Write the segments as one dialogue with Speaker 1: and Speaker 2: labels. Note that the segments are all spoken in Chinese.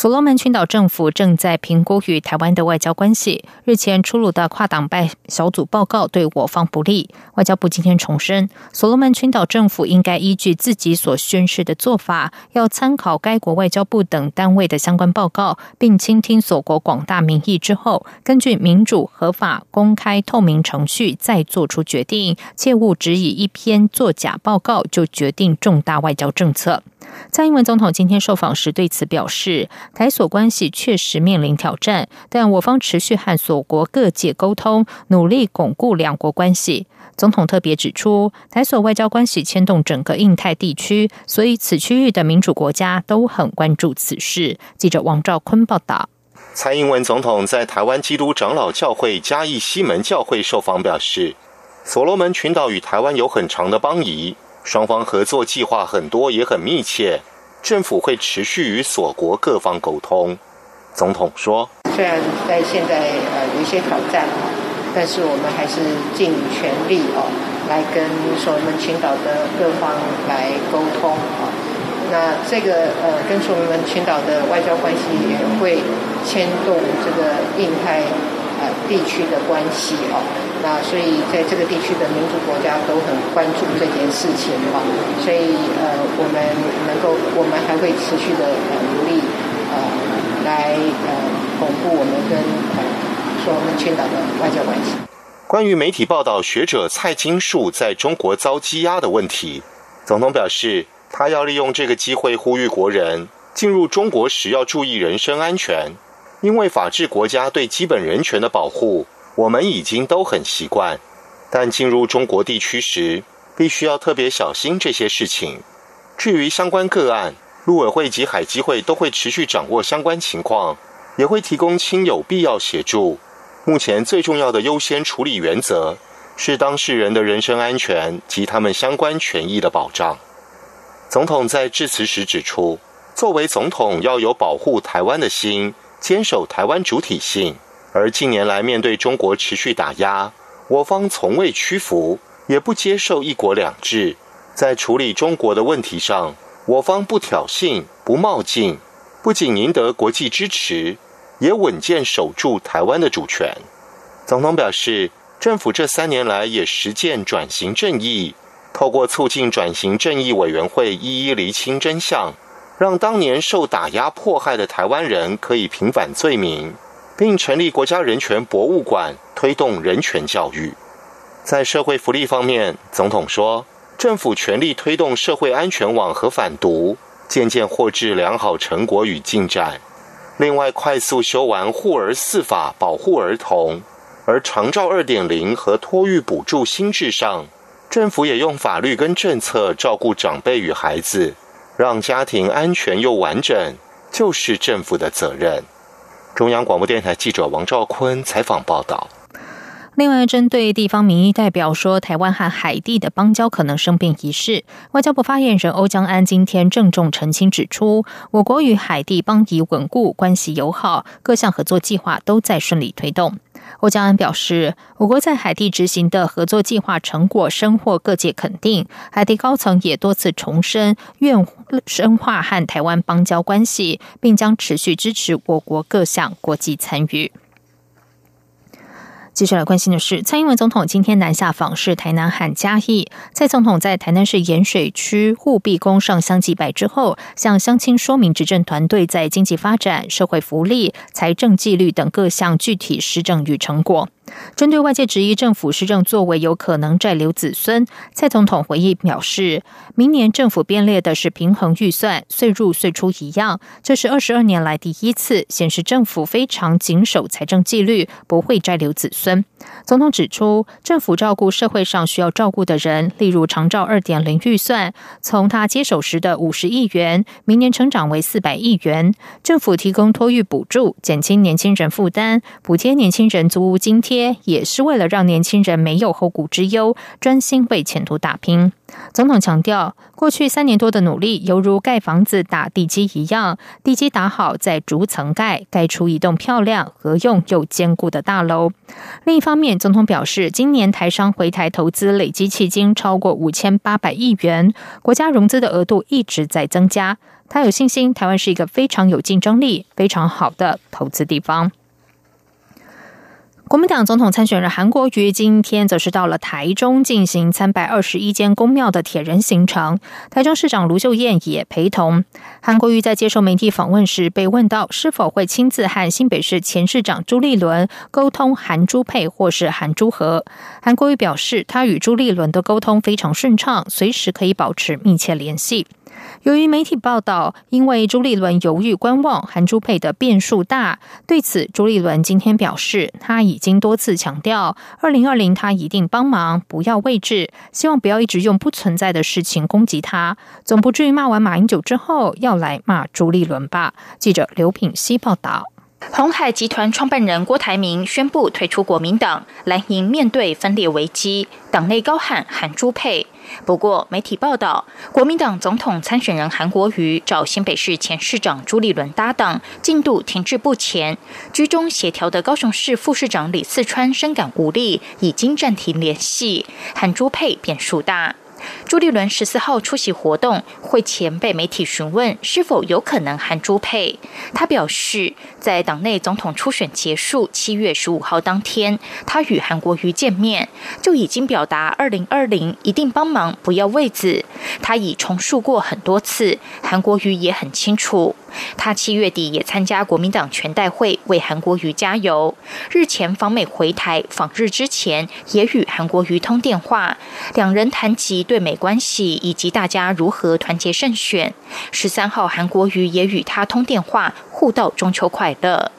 Speaker 1: 所罗门群岛政府正在评估与台湾的外交关系。日前出炉的跨党派小组报告对我方不利。外交部今天重申，所罗门群岛政府应该依据自己所宣示的做法，要参考该国外交部等单位的相关报告，并倾听所国广大民意之后，根据民主、合法、公开、透明程序再做出决定，切勿只以一篇作假报告就决定重大外交政策。蔡英文总统今天受访时对此表示，台所关系确实面临挑战，但我方持续和所国各界沟通，努力巩固两国关系。总统特别指出，台所外交关系牵动整个印太地区，所以此区域的民主国家都很关注此事。记者王兆坤报道。
Speaker 2: 蔡英文总统在台湾基督长老教会嘉义西门教会受访表示，所罗门群岛与台湾有很长的邦谊。双方合作计划很多，也很密切。政府会持续与所国各方沟通。总统说：“
Speaker 3: 虽然在现在呃有一些挑战啊但是我们还是尽全力哦，来跟所罗门群岛的各方来沟通啊。那这个呃跟所罗门群岛的外交关系也会牵动这个印太地区的关系哦。”那所以，在这个地区的民主国家都很关注这件事情哈，所以呃，我们能够，我们还会持续的呃努力呃来呃巩固我们跟呃说我们群岛的外交关系。
Speaker 2: 关于媒体报道学者蔡金树在中国遭羁押的问题，总统表示，他要利用这个机会呼吁国人进入中国时要注意人身安全，因为法治国家对基本人权的保护。我们已经都很习惯，但进入中国地区时，必须要特别小心这些事情。至于相关个案，陆委会及海基会都会持续掌握相关情况，也会提供亲友必要协助。目前最重要的优先处理原则是当事人的人身安全及他们相关权益的保障。总统在致辞时指出，作为总统要有保护台湾的心，坚守台湾主体性。而近年来，面对中国持续打压，我方从未屈服，也不接受一国两制。在处理中国的问题上，我方不挑衅、不冒进，不仅赢得国际支持，也稳健守住台湾的主权。总统表示，政府这三年来也实践转型正义，透过促进转型正义委员会一一厘清真相，让当年受打压迫害的台湾人可以平反罪名。并成立国家人权博物馆，推动人权教育。在社会福利方面，总统说，政府全力推动社会安全网和反毒，渐渐获致良好成果与进展。另外，快速修完护儿四法，保护儿童。而长照二点零和托育补助新制上，政府也用法律跟政策照顾长辈与孩子，让家庭安全又完整，就是政府的责任。中央广播电台记者王兆坤采访报道。
Speaker 1: 另外，针对地方民意代表说台湾和海地的邦交可能生变一事，外交部发言人欧江安今天郑重澄清指出，我国与海地邦谊稳固，关系友好，各项合作计划都在顺利推动。欧江安表示，我国在海地执行的合作计划成果深获各界肯定，海地高层也多次重申愿深化和台湾邦交关系，并将持续支持我国各项国际参与。接下来关心的是，蔡英文总统今天南下访视台南和嘉义。蔡总统在台南市盐水区护壁宫上香祭拜之后，向乡亲说明执政团队在经济发展、社会福利、财政纪律等各项具体施政与成果。针对外界质疑政府施政作为有可能债留子孙，蔡总统回应表示，明年政府编列的是平衡预算，岁入岁出一样，这是二十二年来第一次显示政府非常谨守财政纪律，不会债留子孙。总统指出，政府照顾社会上需要照顾的人，例如长照二点零预算，从他接手时的五十亿元，明年成长为四百亿元。政府提供托育补助，减轻年轻人负担，补贴年轻人租屋津贴。也是为了让年轻人没有后顾之忧，专心为前途打拼。总统强调，过去三年多的努力，犹如盖房子打地基一样，地基打好再逐层盖，盖出一栋漂亮、合用又坚固的大楼。另一方面，总统表示，今年台商回台投资累积迄今超过五千八百亿元，国家融资的额度一直在增加。他有信心，台湾是一个非常有竞争力、非常好的投资地方。国民党总统参选人韩国瑜今天则是到了台中进行参拜二十一间公庙的铁人行程，台中市长卢秀燕也陪同。韩国瑜在接受媒体访问时被问到是否会亲自和新北市前市长朱立伦沟通韩朱配或是韩朱和，韩国瑜表示他与朱立伦的沟通非常顺畅，随时可以保持密切联系。由于媒体报道，因为朱立伦犹豫观望，韩朱佩的变数大。对此，朱立伦今天表示，他已经多次强调，二零二零他一定帮忙，不要位置，希望不要一直用不存在的事情攻击他，总不至于骂完马英九之后要来骂朱立伦吧？记者刘品希报道。
Speaker 4: 红海集团创办人郭台铭宣布退出国民党，蓝营面对分裂危机，党内高喊韩朱佩。不过，媒体报道，国民党总统参选人韩国瑜找新北市前市长朱立伦搭档，进度停滞不前。居中协调的高雄市副市长李四川深感无力，已经暂停联系。韩朱佩变数大。朱立伦十四号出席活动，会前被媒体询问是否有可能含朱佩，他表示，在党内总统初选结束七月十五号当天，他与韩国瑜见面，就已经表达二零二零一定帮忙，不要位子。他已重述过很多次，韩国瑜也很清楚。他七月底也参加国民党全代会，为韩国瑜加油。日前访美回台访日之前，也与韩国瑜通电话，两人谈及对美关系以及大家如何团结胜选。十三号，韩国瑜也与他通电话，互道中秋快乐。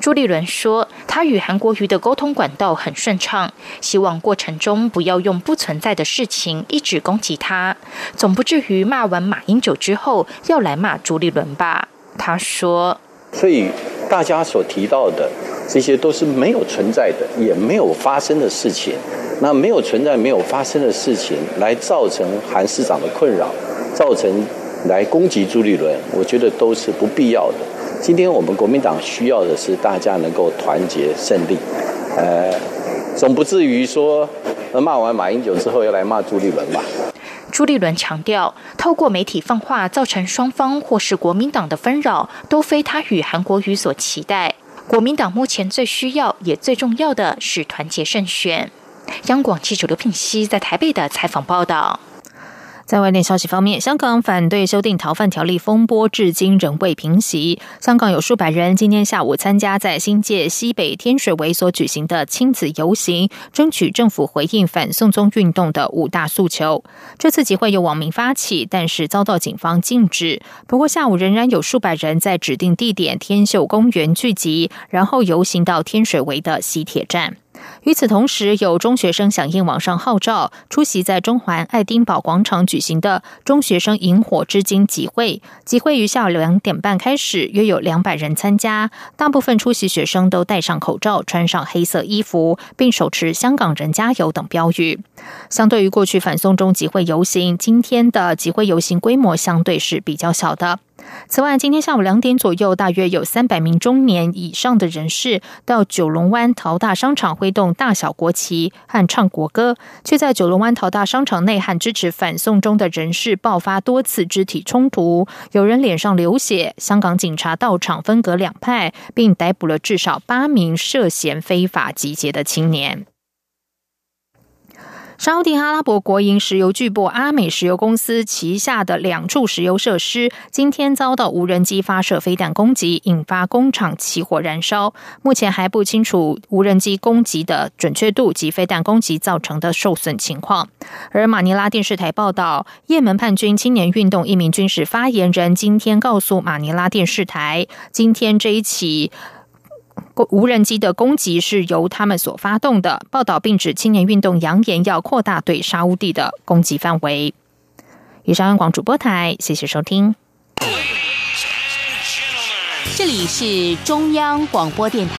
Speaker 4: 朱立伦说，他与韩国瑜的沟通管道很顺畅，希望过程中不要用不存在的事情一直攻击他，总不至于骂完马英九之后要来骂朱立伦吧。他说：“
Speaker 5: 所以大家所提到的这些都是没有存在的，也没有发生的事情。那没有存在、没有发生的事情，来造成韩市长的困扰，造成来攻击朱立伦，我觉得都是不必要的。今天我们国民党需要的是大家能够团结胜利，呃，总不至于说骂完马英九之后要来骂朱立伦吧。”
Speaker 4: 朱立伦强调，透过媒体放话造成双方或是国民党的纷扰，都非他与韩国瑜所期待。国民党目前最需要也最重要的是团结胜选。央广记者刘聘熙在台北的采访报道。
Speaker 1: 在外电消息方面，香港反对修订逃犯条例风波至今仍未平息。香港有数百人今天下午参加在新界西北天水围所举行的亲子游行，争取政府回应反送中运动的五大诉求。这次集会由网民发起，但是遭到警方禁止。不过下午仍然有数百人在指定地点天秀公园聚集，然后游行到天水围的西铁站。与此同时，有中学生响应网上号召，出席在中环爱丁堡广场举行的中学生萤火之金集会。集会于下午两点半开始，约有两百人参加。大部分出席学生都戴上口罩，穿上黑色衣服，并手持“香港人加油”等标语。相对于过去反送中集会游行，今天的集会游行规模相对是比较小的。此外，今天下午两点左右，大约有三百名中年以上的人士到九龙湾淘大商场挥动大小国旗和唱国歌，却在九龙湾淘大商场内和支持反送中的人士爆发多次肢体冲突，有人脸上流血。香港警察到场分隔两派，并逮捕了至少八名涉嫌非法集结的青年。沙地阿拉伯国营石油巨擘阿美石油公司旗下的两处石油设施今天遭到无人机发射飞弹攻击，引发工厂起火燃烧。目前还不清楚无人机攻击的准确度及飞弹攻击造成的受损情况。而马尼拉电视台报道，也门叛军青年运动一名军事发言人今天告诉马尼拉电视台，今天这一起。无人机的攻击是由他们所发动的。报道并指青年运动扬言要扩大对沙乌地的攻击范围。以上，央广主播台，谢谢收听。
Speaker 4: 这里是中央广播电台。